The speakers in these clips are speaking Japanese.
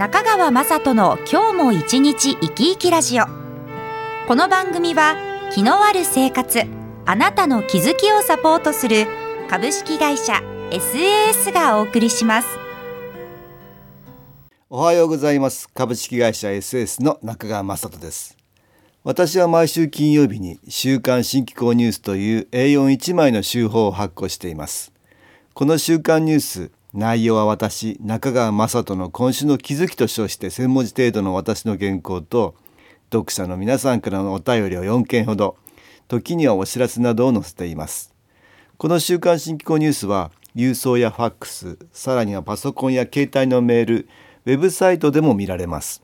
中川雅人の今日も一日生き生きラジオ。この番組は気のある生活あなたの気づきをサポートする株式会社 SAS がお送りします。おはようございます。株式会社 SAS の中川雅人です。私は毎週金曜日に週刊新機構ニュースという A41 枚の週報を発行しています。この週刊ニュース内容は私中川雅人の今週の気づきと称して1000文字程度の私の原稿と読者の皆さんからのお便りを4件ほど時にはお知らせなどを載せています。この週刊新機構ニュースは郵送やファックスさらにはパソコンや携帯のメールウェブサイトでも見られます。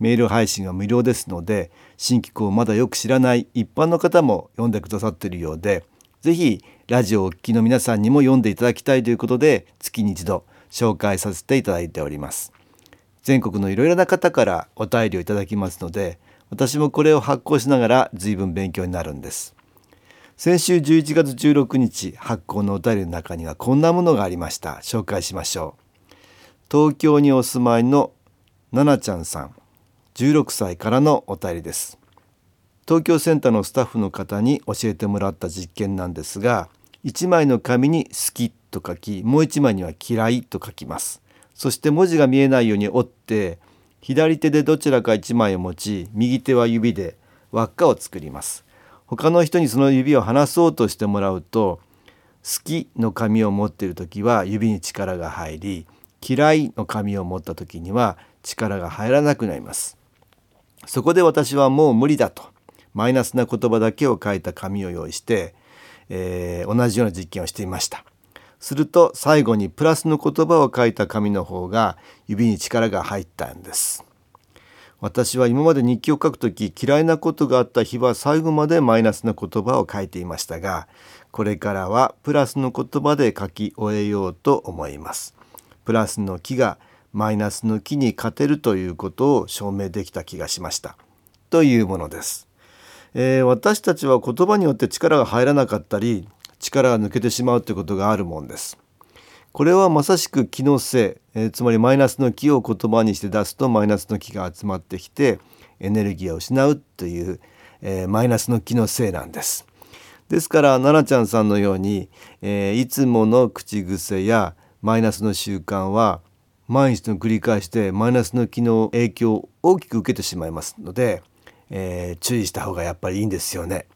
メール配信は無料ですので新機構をまだよく知らない一般の方も読んでくださっているようでぜひラジオをお聞きの皆さんにも読んでいただきたいということで月に一度紹介させていただいております。全国のいろいろな方からお便りをいただきますので私もこれを発行しながら随分勉強になるんです。先週11月16日発行のお便りの中にはこんなものがありました。紹介しましょう。東京にお住まいのななちゃんさん16歳からのお便りです。東京センターのスタッフの方に教えてもらった実験なんですが1枚の紙に「好き」と書きもう1枚には「嫌い」と書きます。そして文字が見えないように折って左手でどちらか1枚を持ち右手は指で輪っかを作ります。他の人にその指を離そうとしてもらうと「好き」の紙を持っている時は指に力が入り「嫌い」の紙を持った時には力が入らなくなります。そこで私はもう無理だとマイナスな言葉だけを書いた紙を用意して、えー、同じような実験をしていました。すると最後にプラスの言葉を書いた紙の方が指に力が入ったんです。私は今まで日記を書くとき嫌いなことがあった日は最後までマイナスな言葉を書いていましたがこれからはプラスの言葉で書き終えようと思います。プラスの木がマイナスの木に勝てるということを証明できた気がしました。というものです。えー、私たちは言葉によって力が入らなかったり力が抜けてしまうということがあるもんです。これはまさしく気のせい、えー、つまりマイナスの気を言葉にして出すとマイナスの気が集まってきてエネルギーを失うという、えー、マイナスの気のせいなんです。ですから奈々ちゃんさんのように、えー、いつもの口癖やマイナスの習慣は毎日の繰り返してマイナスの気の影響を大きく受けてしまいますのでえー、注意した方がやっぱりいいんですよね。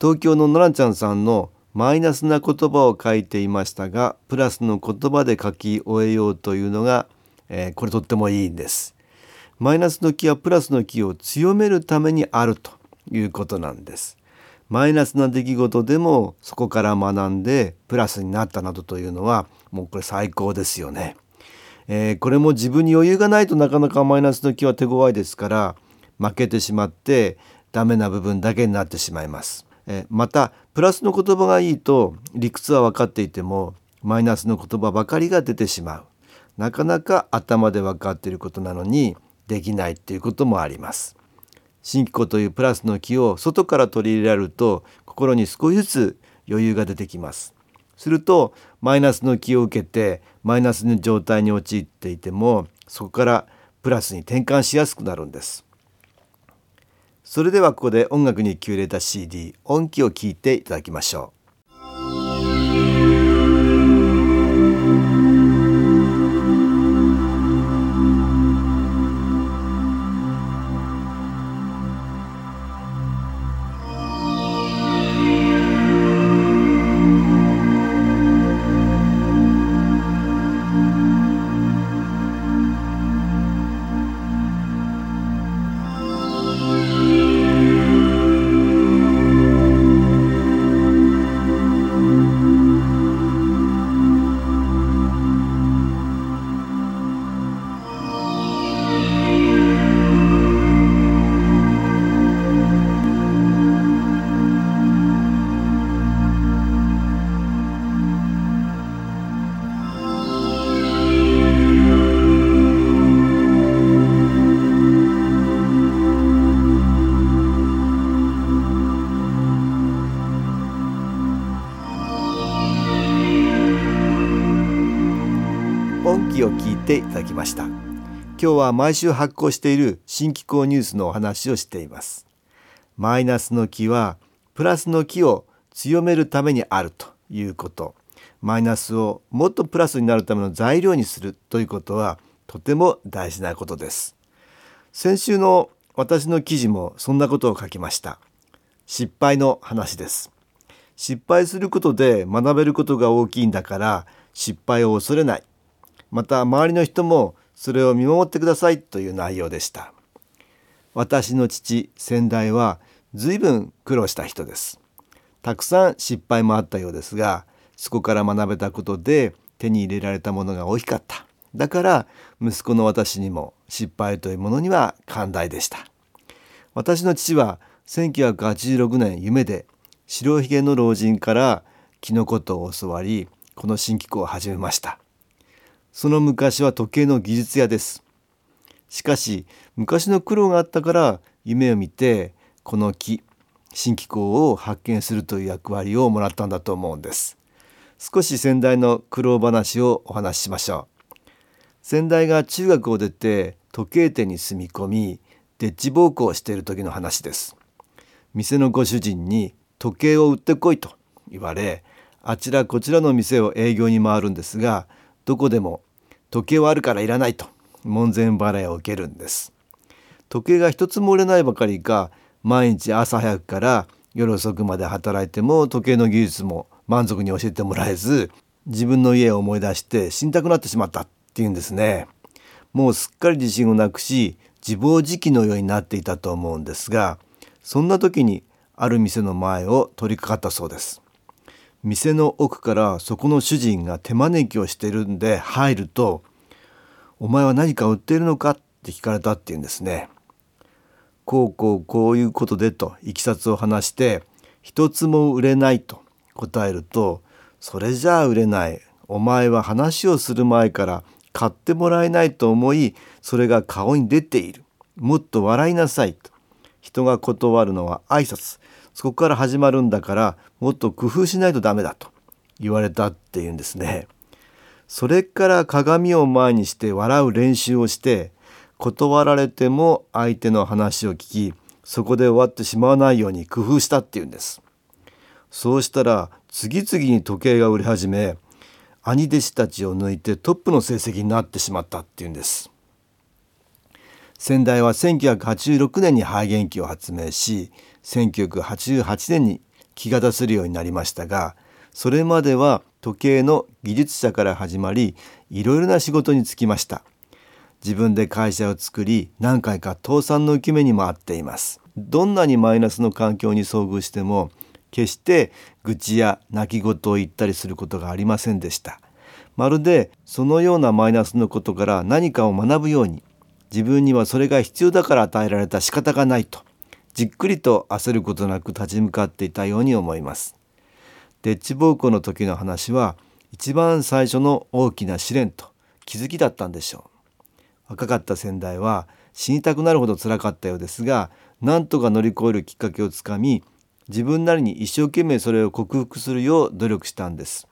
東京ののらんちゃんさんのマイナスな言葉を書いていましたがプラスの言葉で書き終えようというのが、えー、これとってもいいんです。マイナスの気はプラスの気を強めるためにあるということなんです。マイナスな出来事でもそこから学んでプラスになったなどというのはもうこれ最高ですよね。えー、これも自分に余裕がないとなかなかマイナスの気は手強いですから負けてしまってダメな部分だけになってしまいます。えまたプラスの言葉がいいと理屈は分かっていてもマイナスの言葉ばかりが出てしまう。なかなか頭で分かっていることなのにできないっていうこともあります。新機構というプラスの気を外から取り入れられると心に少しずつ余裕が出てきます。するとマイナスの気を受けてマイナスの状態に陥っていてもそこからプラスに転換しやすくなるんです。それではここで音楽にキュレた CD 音機を聴いていただきましょう。ていただきました。今日は毎週発行している新機構ニュースのお話をしています。マイナスの気はプラスの気を強めるためにあるということ。マイナスをもっとプラスになるための材料にするということはとても大事なことです。先週の私の記事もそんなことを書きました。失敗の話です。失敗することで学べることが大きいんだから失敗を恐れない。また周りの人もそれを見守ってくださいという内容でした。私の父先代は随分苦労した人です。たくさん失敗もあったようですがそこから学べたことで手に入れられたものが大きかった。だから息子の私にも失敗というものには寛大でした。私の父は1986年夢で白ひげの老人からキノコとを教わりこの新機構を始めました。その昔は時計の技術屋です。しかし昔の苦労があったから夢を見てこの木新機構を発見するという役割をもらったんだと思うんです。少し先代の苦労話をお話ししましょう。先代が中学を出て時計店に住み込みデッチ奉公をしている時の話です。店のご主人に時計を売ってこいと言われあちらこちらの店を営業に回るんですがどこでも時計はあるからいらないと門前払いを受けるんです。時計が一つも売れないばかりか毎日朝早くから夜遅くまで働いても時計の技術も満足に教えてもらえず自分の家を思い出して死にたくなってしまったっていうんですね。もうすっかり自信をなくし自暴自棄のようになっていたと思うんですがそんな時にある店の前を取り掛かったそうです。店の奥からそこの主人が手招きをしてるんで入ると「お前は何か売っているのか?」って聞かれたっていうんですね。こうこうこういうことでといきさつを話して一つも売れないと答えると「それじゃあ売れないお前は話をする前から買ってもらえないと思いそれが顔に出ているもっと笑いなさい」と人が断るのは挨拶そこから始まるんだからもっと工夫しないとダメだと言われたっていうんですね。それから鏡を前にして笑う練習をして断られても相手の話を聞きそこで終わってしまわないように工夫したっていうんです。そうしたら次々に時計が売れ始め兄弟子たちを抜いてトップの成績になってしまったっていうんです。先代は1986年に肺元機を発明し1988年に気が出せるようになりましたがそれまでは時計の技術者から始まりいろいろな仕事に就きました。自分で会社を作り何回か倒産の受け目にもあっています。どんなにマイナスの環境に遭遇しても決して愚痴や泣き言を言ったりすることがありませんでした。まるでそのようなマイナスのことから何かを学ぶように自分にはそれが必要だから与えられた仕方がないとじっくりと焦ることなく立ち向かっていたように思います。デッチ暴行の時の話は一番最初の大きな試練と気づきだったんでしょう。若かった先代は死にたくなるほど辛かったようですが何とか乗り越えるきっかけをつかみ自分なりに一生懸命それを克服するよう努力したんです。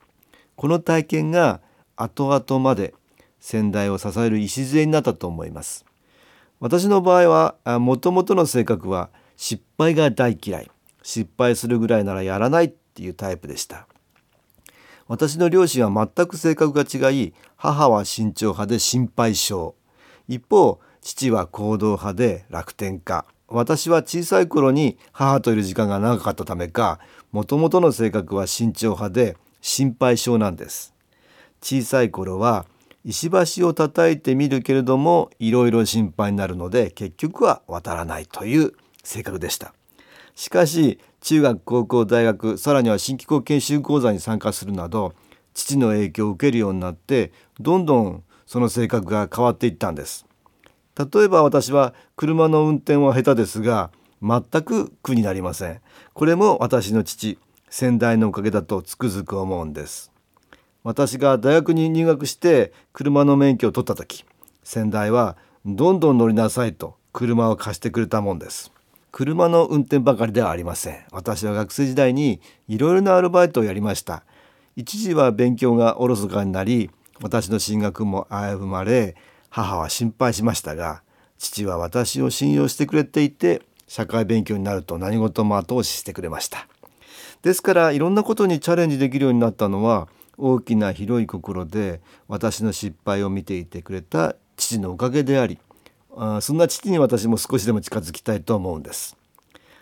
この体験が後々まで先代を支える礎になったと思います。私の場合はもともとの性格は失敗が大嫌い。失敗するぐらいならやらないっていうタイプでした。私の両親は全く性格が違い母は慎重派で心配性。一方父は行動派で楽天家。私は小さい頃に母といる時間が長かったためかもともとの性格は慎重派で心配性なんです。小さい頃は石橋を叩いてみるけれどもいろいろ心配になるので結局は渡らないという性格でした。しかし中学高校大学さらには新機構研修講座に参加するなど父の影響を受けるようになってどんどんその性格が変わっていったんです。例えば私は車の運転は下手ですが全く苦になりません。これも私の父先代のおかげだとつくづく思うんです。私が大学に入学して車の免許を取った時先代はどんどん乗りなさいと車を貸してくれたもんです。車の運転ばかりではありません。私は学生時代にいろいろなアルバイトをやりました。一時は勉強がおろそかになり私の進学も危ぶまれ母は心配しましたが父は私を信用してくれていて社会勉強になると何事も後押ししてくれました。ですからいろんなことにチャレンジできるようになったのは大きな広い心で私の失敗を見ていてくれた父のおかげでありあそんな父に私も少しでも近づきたいと思うんです。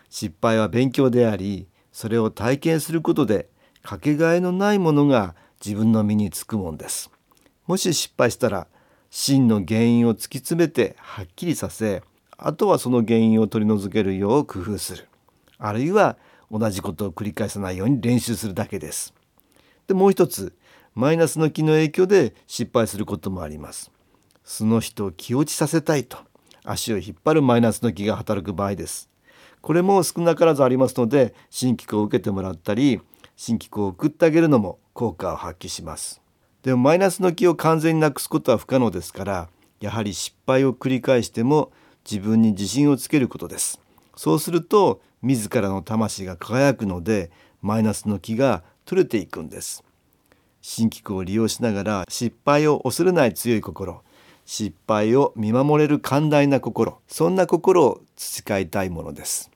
失敗は勉強でありそれを体験することでかけがえのないものが自分の身につくもんです。もし失敗したら真の原因を突き詰めてはっきりさせあとはその原因を取り除けるよう工夫する。あるいは同じことを繰り返さないように練習するだけです。でもう一つマイナスの気の影響で失敗することもあります。その人を気落ちさせたいと足を引っ張るマイナスの気が働く場合です。これも少なからずありますので新規を受けてもらったり新規を送ってあげるのも効果を発揮します。でもマイナスの気を完全になくすことは不可能ですからやはり失敗を繰り返しても自分に自信をつけることです。そうすると自らの魂が輝くのでマイナスの気が取れていくんです。新機構を利用しながら失敗を恐れない強い心失敗を見守れる寛大な心そんな心を培いたいものです。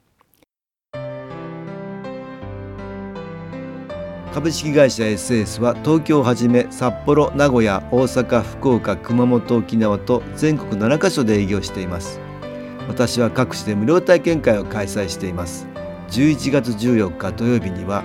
株式会社 SS は東京をはじめ札幌名古屋大阪福岡熊本沖縄と全国7カ所で営業しています。私は各地で無料体験会を開催しています。11月14日土曜日には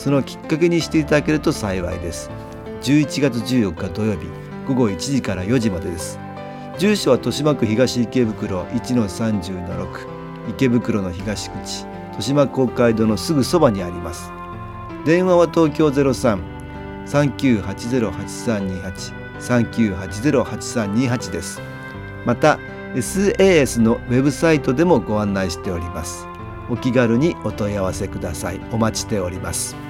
そのきっかけにしていただけると幸いです。11月14日土曜日午後1時から4時までです。住所は豊島区東池袋1-30-6池袋の東口豊島公会堂のすぐそばにあります。電話は東京03-3980-8328 3980-8328です。また SAS のウェブサイトでもご案内しております。お気軽にお問い合わせください。お待ちしております。